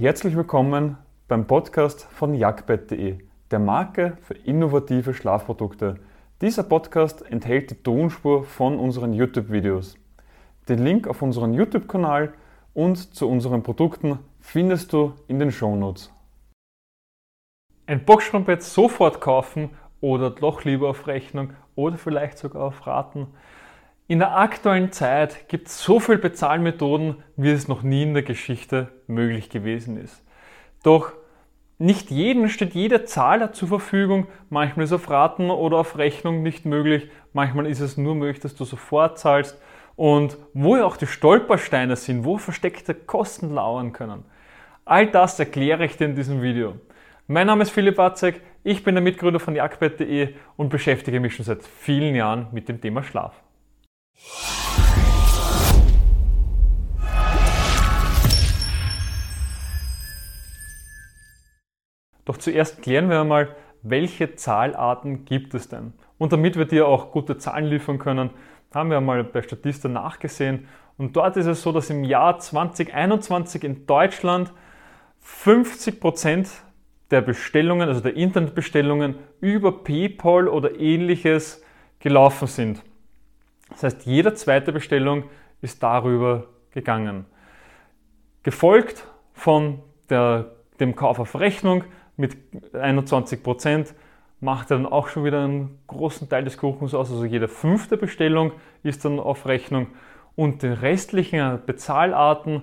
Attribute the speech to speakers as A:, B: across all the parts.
A: Herzlich willkommen beim Podcast von jagdbett.de, der Marke für innovative Schlafprodukte. Dieser Podcast enthält die Tonspur von unseren YouTube-Videos. Den Link auf unseren YouTube-Kanal und zu unseren Produkten findest du in den Shownotes. Ein Boxsprungbett sofort kaufen oder doch lieber auf Rechnung oder vielleicht sogar auf Raten. In der aktuellen Zeit gibt es so viele Bezahlmethoden, wie es noch nie in der Geschichte möglich gewesen ist. Doch nicht jedem steht jeder Zahler zur Verfügung. Manchmal ist auf Raten oder auf Rechnung nicht möglich. Manchmal ist es nur möglich, dass du sofort zahlst. Und wo ja auch die Stolpersteine sind, wo versteckte Kosten lauern können. All das erkläre ich dir in diesem Video. Mein Name ist Philipp Watzek, ich bin der Mitgründer von jagdbett.de und beschäftige mich schon seit vielen Jahren mit dem Thema Schlaf. Doch zuerst klären wir einmal, welche Zahlarten gibt es denn? Und damit wir dir auch gute Zahlen liefern können, haben wir einmal bei Statista nachgesehen. Und dort ist es so, dass im Jahr 2021 in Deutschland 50 Prozent der Bestellungen, also der Internetbestellungen über PayPal oder ähnliches gelaufen sind. Das heißt, jede zweite Bestellung ist darüber gegangen. Gefolgt von der, dem Kauf auf Rechnung mit 21 Prozent macht dann auch schon wieder einen großen Teil des Kuchens aus. Also jede fünfte Bestellung ist dann auf Rechnung und die restlichen Bezahlarten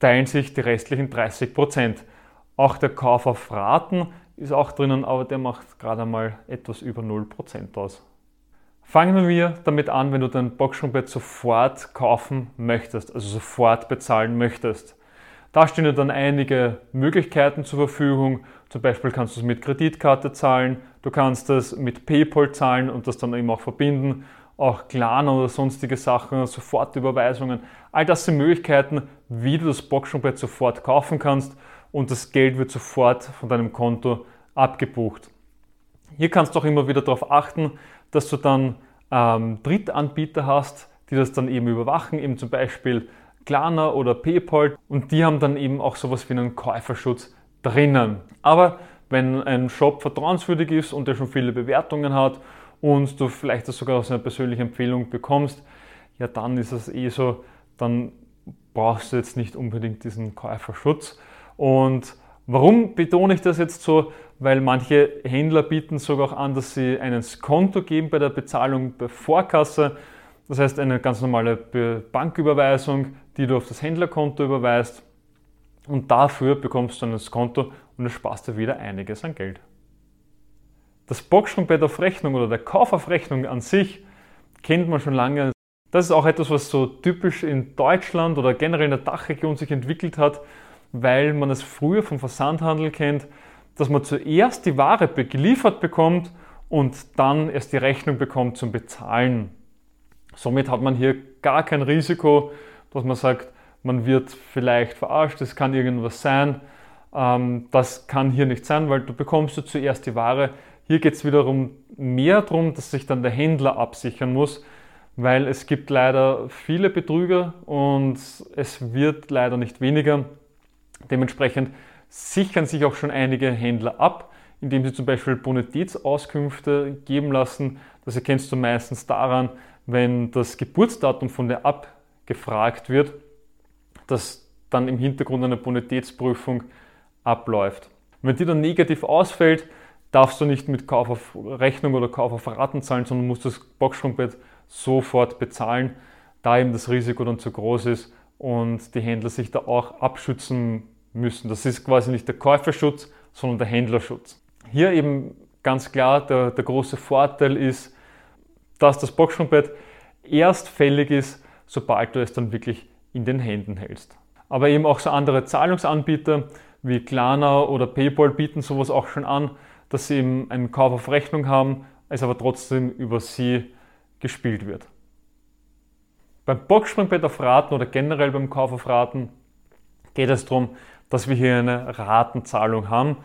A: teilen sich die restlichen 30 Prozent. Auch der Kauf auf Raten ist auch drinnen, aber der macht gerade einmal etwas über 0% aus. Fangen wir damit an, wenn du dein Boxsprungbett sofort kaufen möchtest, also sofort bezahlen möchtest. Da stehen dir dann einige Möglichkeiten zur Verfügung. Zum Beispiel kannst du es mit Kreditkarte zahlen, du kannst es mit PayPal zahlen und das dann eben auch verbinden. Auch Klarna oder sonstige Sachen, Sofortüberweisungen. All das sind Möglichkeiten, wie du das Boxsprungbett sofort kaufen kannst und das Geld wird sofort von deinem Konto abgebucht. Hier kannst du auch immer wieder darauf achten, dass du dann ähm, Drittanbieter hast, die das dann eben überwachen, eben zum Beispiel Klarna oder PayPal und die haben dann eben auch sowas wie einen Käuferschutz drinnen. Aber wenn ein Shop vertrauenswürdig ist und der schon viele Bewertungen hat und du vielleicht das sogar aus einer persönlichen Empfehlung bekommst, ja dann ist es eh so, dann brauchst du jetzt nicht unbedingt diesen Käuferschutz. Und warum betone ich das jetzt so? Weil manche Händler bieten sogar auch an, dass sie einen Konto geben bei der Bezahlung bei Vorkasse. Das heißt eine ganz normale Banküberweisung, die du auf das Händlerkonto überweist. Und dafür bekommst du ein Konto und es sparst dir wieder einiges an Geld. Das Boxsprungbett auf Rechnung oder der Kauf auf Rechnung an sich kennt man schon lange. Das ist auch etwas, was so typisch in Deutschland oder generell in der Dachregion sich entwickelt hat, weil man es früher vom Versandhandel kennt dass man zuerst die Ware geliefert bekommt und dann erst die Rechnung bekommt zum Bezahlen. Somit hat man hier gar kein Risiko, dass man sagt, man wird vielleicht verarscht, es kann irgendwas sein. Ähm, das kann hier nicht sein, weil du bekommst du zuerst die Ware. Hier geht es wiederum mehr darum, dass sich dann der Händler absichern muss, weil es gibt leider viele Betrüger und es wird leider nicht weniger. Dementsprechend sichern sich auch schon einige Händler ab, indem sie zum Beispiel Bonitätsauskünfte geben lassen. Das erkennst du meistens daran, wenn das Geburtsdatum von der abgefragt wird, dass dann im Hintergrund eine Bonitätsprüfung abläuft. Wenn die dann negativ ausfällt, darfst du nicht mit Kauf auf Rechnung oder Kauf auf Raten zahlen, sondern musst das Boxsprungbett sofort bezahlen, da eben das Risiko dann zu groß ist und die Händler sich da auch abschützen müssen. Das ist quasi nicht der Käuferschutz, sondern der Händlerschutz. Hier eben ganz klar der, der große Vorteil ist, dass das Boxsprungbett erst fällig ist, sobald du es dann wirklich in den Händen hältst. Aber eben auch so andere Zahlungsanbieter wie Klarna oder PayPal bieten sowas auch schon an, dass sie eben einen Kauf auf Rechnung haben, es aber trotzdem über sie gespielt wird. Beim Boxsprungbett auf Raten oder generell beim Kauf auf Raten geht es darum, dass wir hier eine Ratenzahlung haben.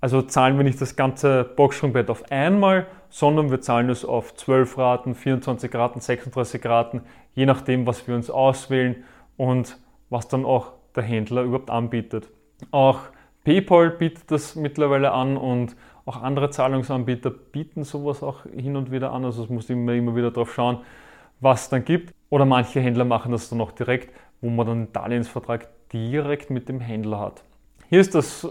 A: Also zahlen wir nicht das ganze Boxsprungbett auf einmal, sondern wir zahlen es auf 12 Raten, 24 Raten, 36 Raten, je nachdem, was wir uns auswählen und was dann auch der Händler überhaupt anbietet. Auch PayPal bietet das mittlerweile an und auch andere Zahlungsanbieter bieten sowas auch hin und wieder an. Also es muss immer, immer wieder darauf schauen, was es dann gibt. Oder manche Händler machen das dann auch direkt, wo man dann einen Darlehensvertrag direkt mit dem Händler hat. Hier ist das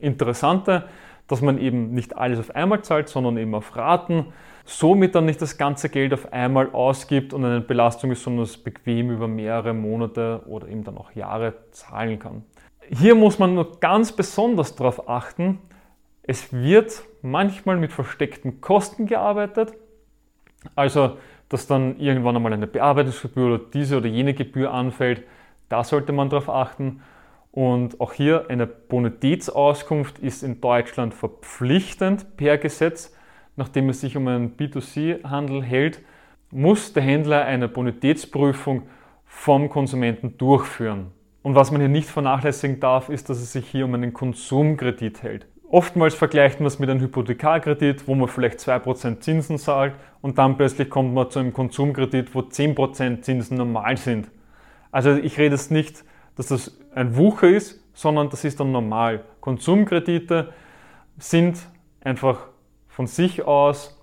A: Interessante, dass man eben nicht alles auf einmal zahlt, sondern eben auf Raten. Somit dann nicht das ganze Geld auf einmal ausgibt und eine Belastung ist, sondern es bequem über mehrere Monate oder eben dann auch Jahre zahlen kann. Hier muss man nur ganz besonders darauf achten, es wird manchmal mit versteckten Kosten gearbeitet. Also, dass dann irgendwann einmal eine Bearbeitungsgebühr oder diese oder jene Gebühr anfällt, da sollte man darauf achten. Und auch hier eine Bonitätsauskunft ist in Deutschland verpflichtend per Gesetz. Nachdem es sich um einen B2C-Handel hält, muss der Händler eine Bonitätsprüfung vom Konsumenten durchführen. Und was man hier nicht vernachlässigen darf, ist, dass es sich hier um einen Konsumkredit hält. Oftmals vergleicht man es mit einem Hypothekarkredit, wo man vielleicht 2% Zinsen zahlt und dann plötzlich kommt man zu einem Konsumkredit, wo 10% Zinsen normal sind. Also ich rede jetzt nicht, dass das ein Wucher ist, sondern das ist dann normal. Konsumkredite sind einfach von sich aus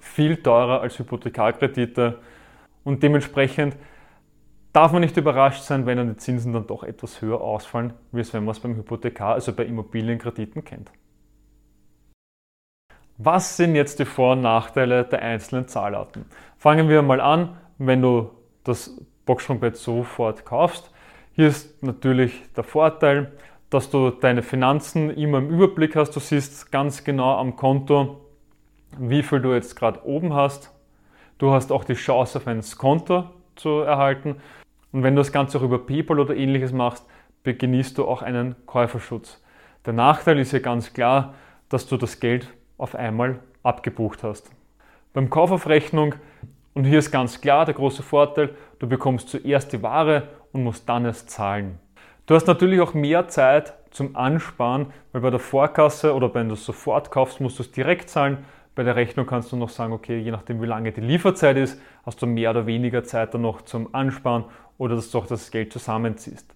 A: viel teurer als Hypothekarkredite und dementsprechend darf man nicht überrascht sein, wenn dann die Zinsen dann doch etwas höher ausfallen, wie es wenn man es beim Hypothekar, also bei Immobilienkrediten kennt. Was sind jetzt die Vor- und Nachteile der einzelnen Zahlarten? Fangen wir mal an, wenn du das Boxsprungbett sofort kaufst. Hier ist natürlich der Vorteil, dass du deine Finanzen immer im Überblick hast. Du siehst ganz genau am Konto, wie viel du jetzt gerade oben hast. Du hast auch die Chance auf ein Konto zu erhalten und wenn du das Ganze auch über PayPal oder ähnliches machst, genießt du auch einen Käuferschutz. Der Nachteil ist hier ganz klar, dass du das Geld auf einmal abgebucht hast. Beim Kauf auf Rechnung, und hier ist ganz klar der große Vorteil, du bekommst zuerst die Ware und musst dann erst zahlen. Du hast natürlich auch mehr Zeit zum Ansparen, weil bei der Vorkasse oder wenn du es sofort kaufst, musst du es direkt zahlen. Bei der Rechnung kannst du noch sagen, okay, je nachdem wie lange die Lieferzeit ist, hast du mehr oder weniger Zeit dann noch zum Ansparen oder dass du auch das Geld zusammenziehst.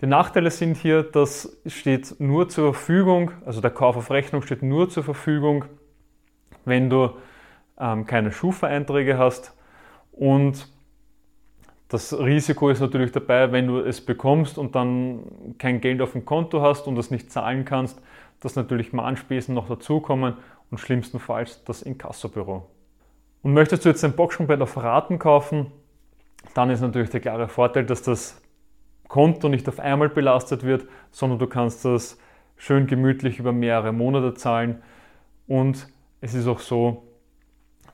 A: Die Nachteile sind hier, das steht nur zur Verfügung, also der Kauf auf Rechnung steht nur zur Verfügung, wenn du ähm, keine Schufa-Einträge hast und das Risiko ist natürlich dabei, wenn du es bekommst und dann kein Geld auf dem Konto hast und das nicht zahlen kannst, dass natürlich Mahnspesen noch dazukommen und schlimmstenfalls das Inkassobüro. Und möchtest du jetzt ein Boxspringbett auf Raten kaufen, dann ist natürlich der klare Vorteil, dass das Konto nicht auf einmal belastet wird, sondern du kannst das schön gemütlich über mehrere Monate zahlen. Und es ist auch so,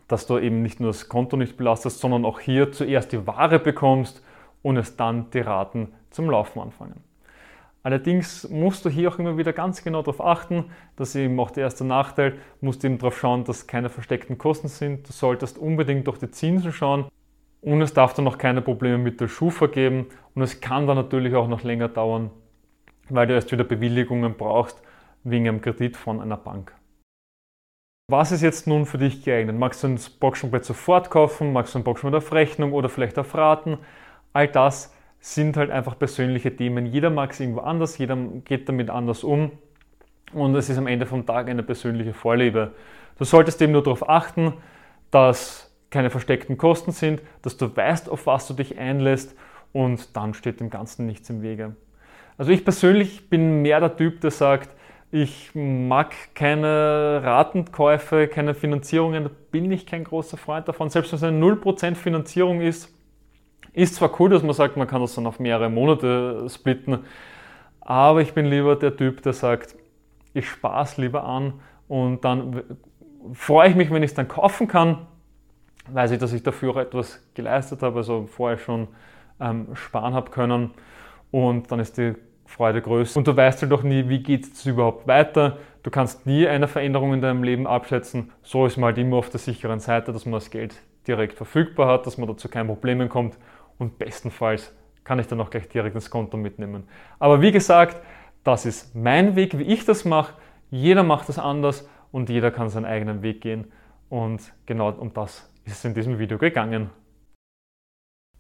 A: dass du eben nicht nur das Konto nicht belastest, sondern auch hier zuerst die Ware bekommst und es dann die Raten zum Laufen anfangen. Allerdings musst du hier auch immer wieder ganz genau darauf achten, dass eben auch der erste Nachteil, musst du eben darauf schauen, dass keine versteckten Kosten sind. Du solltest unbedingt durch die Zinsen schauen und es darf dann noch keine Probleme mit der Schufa geben und es kann dann natürlich auch noch länger dauern, weil du erst wieder Bewilligungen brauchst wegen einem Kredit von einer Bank. Was ist jetzt nun für dich geeignet? Magst du ein Boxenbett sofort kaufen? Magst du ein Boxenbett auf Rechnung oder vielleicht auf Raten? All das sind halt einfach persönliche Themen. Jeder mag es irgendwo anders, jeder geht damit anders um und es ist am Ende vom Tag eine persönliche Vorliebe. Du solltest eben nur darauf achten, dass keine versteckten Kosten sind, dass du weißt, auf was du dich einlässt und dann steht dem Ganzen nichts im Wege. Also ich persönlich bin mehr der Typ, der sagt, ich mag keine Ratenkäufe, keine Finanzierungen, da bin ich kein großer Freund davon. Selbst wenn es eine 0% Finanzierung ist, ist zwar cool, dass man sagt, man kann das dann auf mehrere Monate splitten, aber ich bin lieber der Typ, der sagt, ich spare es lieber an und dann freue ich mich, wenn ich es dann kaufen kann weiß ich, dass ich dafür auch etwas geleistet habe, also vorher schon ähm, sparen habe können und dann ist die Freude größer. Und du weißt halt auch nie, wie geht es überhaupt weiter. Du kannst nie eine Veränderung in deinem Leben abschätzen. So ist man halt immer auf der sicheren Seite, dass man das Geld direkt verfügbar hat, dass man dazu kein Problem kommt und bestenfalls kann ich dann auch gleich direkt ins Konto mitnehmen. Aber wie gesagt, das ist mein Weg, wie ich das mache. Jeder macht das anders und jeder kann seinen eigenen Weg gehen. Und genau um das ist es in diesem Video gegangen.